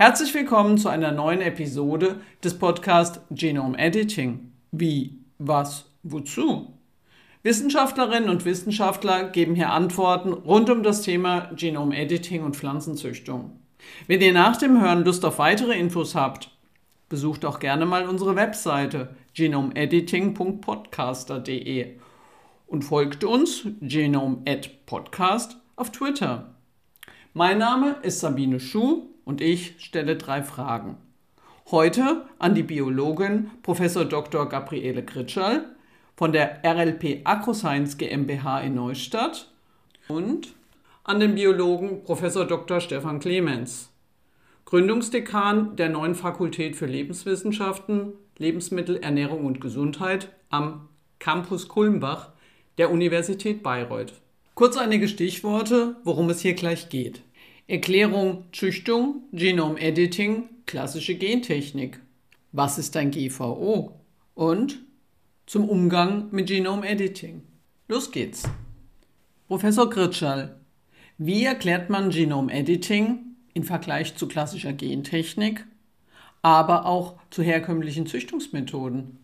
Herzlich willkommen zu einer neuen Episode des Podcasts Genome Editing. Wie, was, wozu? Wissenschaftlerinnen und Wissenschaftler geben hier Antworten rund um das Thema Genome Editing und Pflanzenzüchtung. Wenn ihr nach dem Hören Lust auf weitere Infos habt, besucht auch gerne mal unsere Webseite genomediting.podcaster.de und folgt uns Genome Ed Podcast auf Twitter. Mein Name ist Sabine Schuh und ich stelle drei Fragen. Heute an die Biologin Prof. Dr. Gabriele Kritschall von der RLP AgroScience GmbH in Neustadt und an den Biologen Prof. Dr. Stefan Clemens, Gründungsdekan der neuen Fakultät für Lebenswissenschaften, Lebensmittel, Ernährung und Gesundheit am Campus Kulmbach der Universität Bayreuth. Kurz einige Stichworte, worum es hier gleich geht. Erklärung Züchtung, Genome Editing, klassische Gentechnik. Was ist ein GVO? Und zum Umgang mit Genome Editing. Los geht's. Professor Gritschall, wie erklärt man Genome Editing im Vergleich zu klassischer Gentechnik, aber auch zu herkömmlichen Züchtungsmethoden?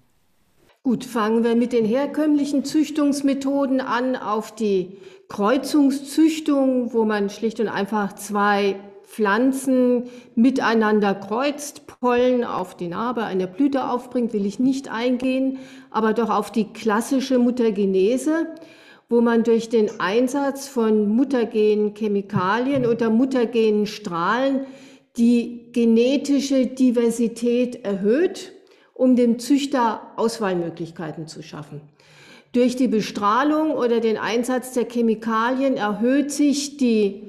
Gut, fangen wir mit den herkömmlichen Züchtungsmethoden an. Auf die Kreuzungszüchtung, wo man schlicht und einfach zwei Pflanzen miteinander kreuzt, Pollen auf die Narbe einer Blüte aufbringt, will ich nicht eingehen, aber doch auf die klassische Muttergenese, wo man durch den Einsatz von muttergenen Chemikalien oder muttergenen Strahlen die genetische Diversität erhöht um dem Züchter Auswahlmöglichkeiten zu schaffen. Durch die Bestrahlung oder den Einsatz der Chemikalien erhöht sich die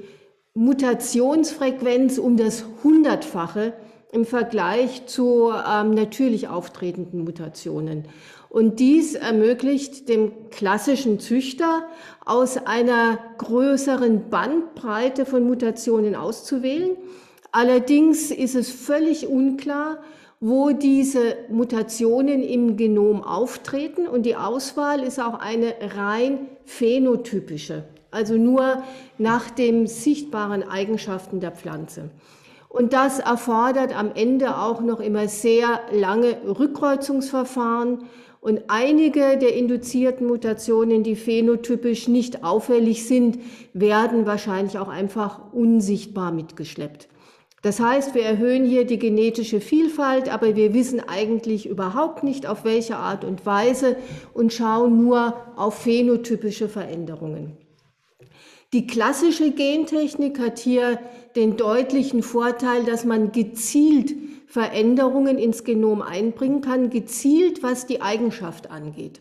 Mutationsfrequenz um das Hundertfache im Vergleich zu ähm, natürlich auftretenden Mutationen. Und dies ermöglicht dem klassischen Züchter aus einer größeren Bandbreite von Mutationen auszuwählen. Allerdings ist es völlig unklar, wo diese Mutationen im Genom auftreten. Und die Auswahl ist auch eine rein phänotypische, also nur nach den sichtbaren Eigenschaften der Pflanze. Und das erfordert am Ende auch noch immer sehr lange Rückkreuzungsverfahren. Und einige der induzierten Mutationen, die phänotypisch nicht auffällig sind, werden wahrscheinlich auch einfach unsichtbar mitgeschleppt. Das heißt, wir erhöhen hier die genetische Vielfalt, aber wir wissen eigentlich überhaupt nicht, auf welche Art und Weise und schauen nur auf phänotypische Veränderungen. Die klassische Gentechnik hat hier den deutlichen Vorteil, dass man gezielt Veränderungen ins Genom einbringen kann, gezielt was die Eigenschaft angeht.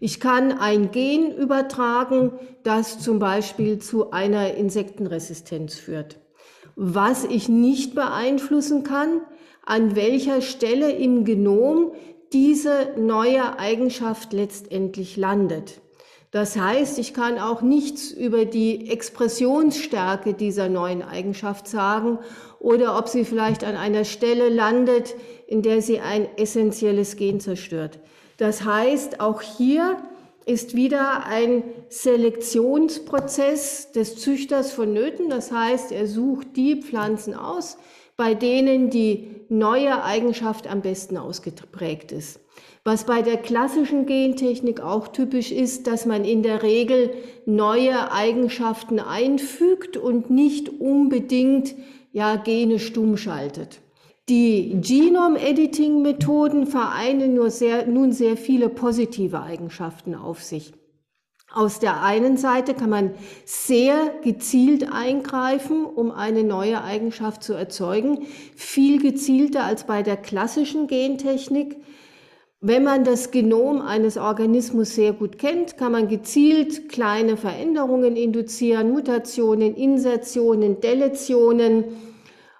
Ich kann ein Gen übertragen, das zum Beispiel zu einer Insektenresistenz führt was ich nicht beeinflussen kann, an welcher Stelle im Genom diese neue Eigenschaft letztendlich landet. Das heißt, ich kann auch nichts über die Expressionsstärke dieser neuen Eigenschaft sagen oder ob sie vielleicht an einer Stelle landet, in der sie ein essentielles Gen zerstört. Das heißt, auch hier ist wieder ein Selektionsprozess des Züchters vonnöten. Das heißt, er sucht die Pflanzen aus, bei denen die neue Eigenschaft am besten ausgeprägt ist. Was bei der klassischen Gentechnik auch typisch ist, dass man in der Regel neue Eigenschaften einfügt und nicht unbedingt ja, Gene stumm schaltet. Die Genome-Editing-Methoden vereinen nur sehr, nun sehr viele positive Eigenschaften auf sich. Aus der einen Seite kann man sehr gezielt eingreifen, um eine neue Eigenschaft zu erzeugen, viel gezielter als bei der klassischen Gentechnik. Wenn man das Genom eines Organismus sehr gut kennt, kann man gezielt kleine Veränderungen induzieren, Mutationen, Insertionen, Deletionen,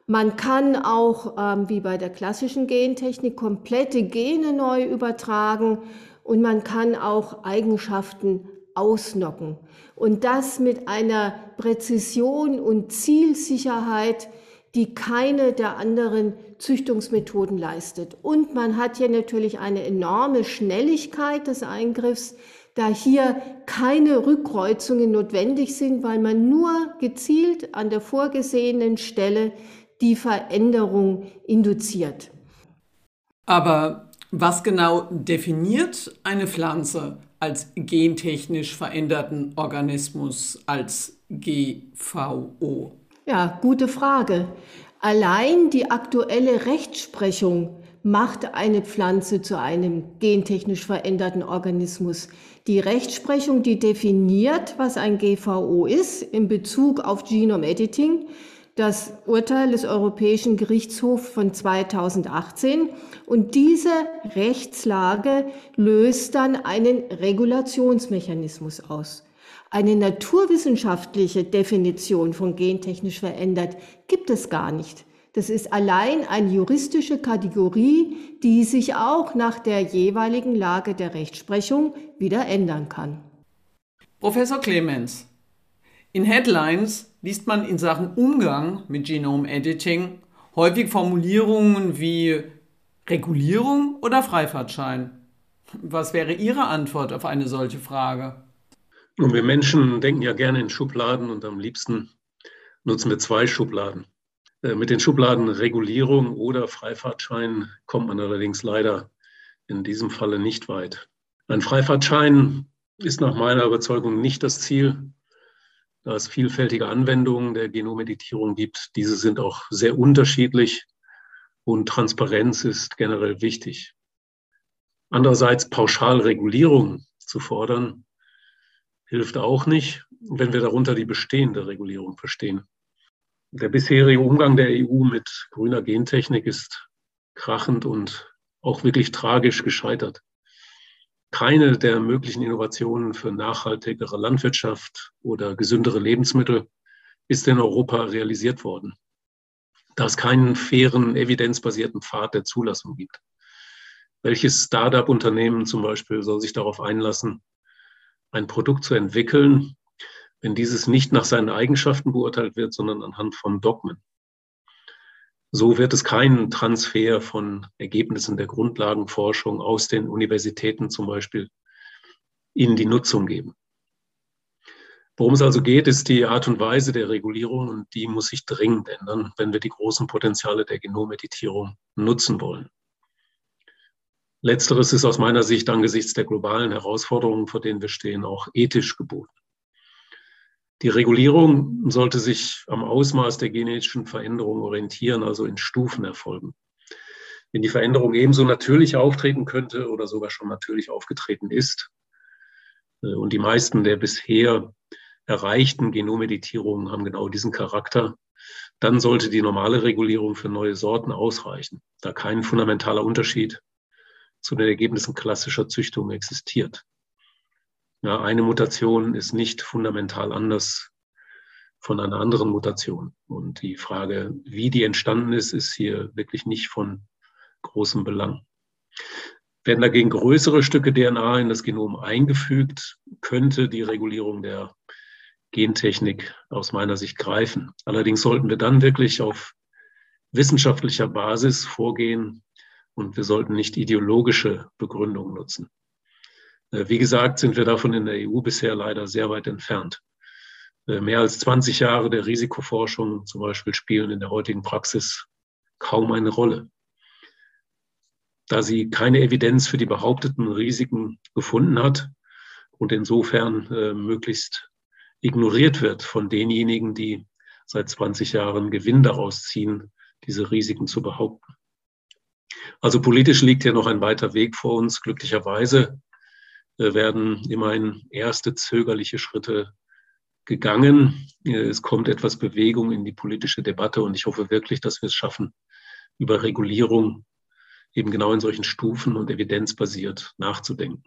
man kann auch, ähm, wie bei der klassischen Gentechnik, komplette Gene neu übertragen und man kann auch Eigenschaften ausnocken. Und das mit einer Präzision und Zielsicherheit, die keine der anderen Züchtungsmethoden leistet. Und man hat hier natürlich eine enorme Schnelligkeit des Eingriffs, da hier keine Rückkreuzungen notwendig sind, weil man nur gezielt an der vorgesehenen Stelle die Veränderung induziert. Aber was genau definiert eine Pflanze als gentechnisch veränderten Organismus als GVO? Ja, gute Frage. Allein die aktuelle Rechtsprechung macht eine Pflanze zu einem gentechnisch veränderten Organismus. Die Rechtsprechung, die definiert, was ein GVO ist in Bezug auf Genome Editing, das Urteil des Europäischen Gerichtshofs von 2018. Und diese Rechtslage löst dann einen Regulationsmechanismus aus. Eine naturwissenschaftliche Definition von gentechnisch verändert gibt es gar nicht. Das ist allein eine juristische Kategorie, die sich auch nach der jeweiligen Lage der Rechtsprechung wieder ändern kann. Professor Clemens, in Headlines liest man in Sachen Umgang mit Genome Editing häufig Formulierungen wie Regulierung oder Freifahrtschein. Was wäre Ihre Antwort auf eine solche Frage? Und wir Menschen denken ja gerne in Schubladen und am liebsten nutzen wir zwei Schubladen. Äh, mit den Schubladen Regulierung oder Freifahrtschein kommt man allerdings leider in diesem Falle nicht weit. Ein Freifahrtschein ist nach meiner Überzeugung nicht das Ziel da es vielfältige Anwendungen der Genomeditierung gibt. Diese sind auch sehr unterschiedlich und Transparenz ist generell wichtig. Andererseits Pauschalregulierung zu fordern, hilft auch nicht, wenn wir darunter die bestehende Regulierung verstehen. Der bisherige Umgang der EU mit grüner Gentechnik ist krachend und auch wirklich tragisch gescheitert keine der möglichen Innovationen für nachhaltigere Landwirtschaft oder gesündere Lebensmittel ist in Europa realisiert worden, da es keinen fairen, evidenzbasierten Pfad der Zulassung gibt. Welches Start-up-Unternehmen zum Beispiel soll sich darauf einlassen, ein Produkt zu entwickeln, wenn dieses nicht nach seinen Eigenschaften beurteilt wird, sondern anhand von Dogmen? So wird es keinen Transfer von Ergebnissen der Grundlagenforschung aus den Universitäten zum Beispiel in die Nutzung geben. Worum es also geht, ist die Art und Weise der Regulierung und die muss sich dringend ändern, wenn wir die großen Potenziale der Genomeditierung nutzen wollen. Letzteres ist aus meiner Sicht angesichts der globalen Herausforderungen, vor denen wir stehen, auch ethisch geboten. Die Regulierung sollte sich am Ausmaß der genetischen Veränderung orientieren, also in Stufen erfolgen. Wenn die Veränderung ebenso natürlich auftreten könnte oder sogar schon natürlich aufgetreten ist, äh, und die meisten der bisher erreichten Genomeditierungen haben genau diesen Charakter, dann sollte die normale Regulierung für neue Sorten ausreichen, da kein fundamentaler Unterschied zu den Ergebnissen klassischer Züchtung existiert. Ja, eine Mutation ist nicht fundamental anders von einer anderen Mutation. Und die Frage, wie die entstanden ist, ist hier wirklich nicht von großem Belang. Werden dagegen größere Stücke DNA in das Genom eingefügt, könnte die Regulierung der Gentechnik aus meiner Sicht greifen. Allerdings sollten wir dann wirklich auf wissenschaftlicher Basis vorgehen und wir sollten nicht ideologische Begründungen nutzen. Äh, wie gesagt, sind wir davon in der EU bisher leider sehr weit entfernt. Äh, mehr als 20 Jahre der Risikoforschung zum Beispiel spielen in der heutigen Praxis kaum eine Rolle. Da sie keine Evidenz für die behaupteten Risiken gefunden hat und insofern äh, möglichst ignoriert wird von denjenigen, die seit 20 Jahren Gewinn daraus ziehen, diese Risiken zu behaupten. Also politisch liegt hier noch ein weiter Weg vor uns. Glücklicherweise werden immerhin erste zögerliche Schritte gegangen. Es kommt etwas Bewegung in die politische Debatte und ich hoffe wirklich, dass wir es schaffen, über Regulierung eben genau in solchen Stufen und evidenzbasiert nachzudenken.